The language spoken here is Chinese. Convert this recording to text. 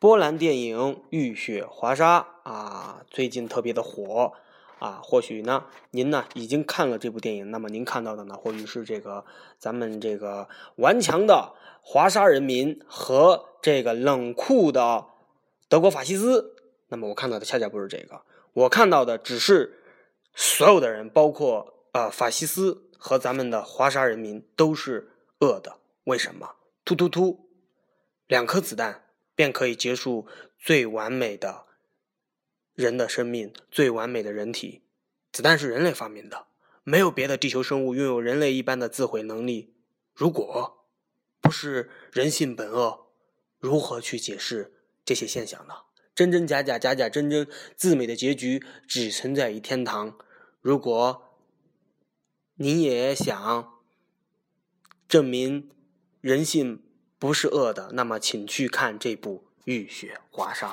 波兰电影《浴血华沙》啊，最近特别的火啊。或许呢，您呢已经看了这部电影，那么您看到的呢，或许是这个咱们这个顽强的华沙人民和这个冷酷的德国法西斯。那么我看到的恰恰不是这个，我看到的只是所有的人，包括呃法西斯和咱们的华沙人民都是恶的。为什么？突突突，两颗子弹。便可以结束最完美的人的生命，最完美的人体。子弹是人类发明的，没有别的地球生物拥有人类一般的自毁能力。如果不是人性本恶，如何去解释这些现象呢？真真假假，假假真真，自美的结局只存在于天堂。如果你也想证明人性。不是恶的，那么请去看这部《浴血华沙》。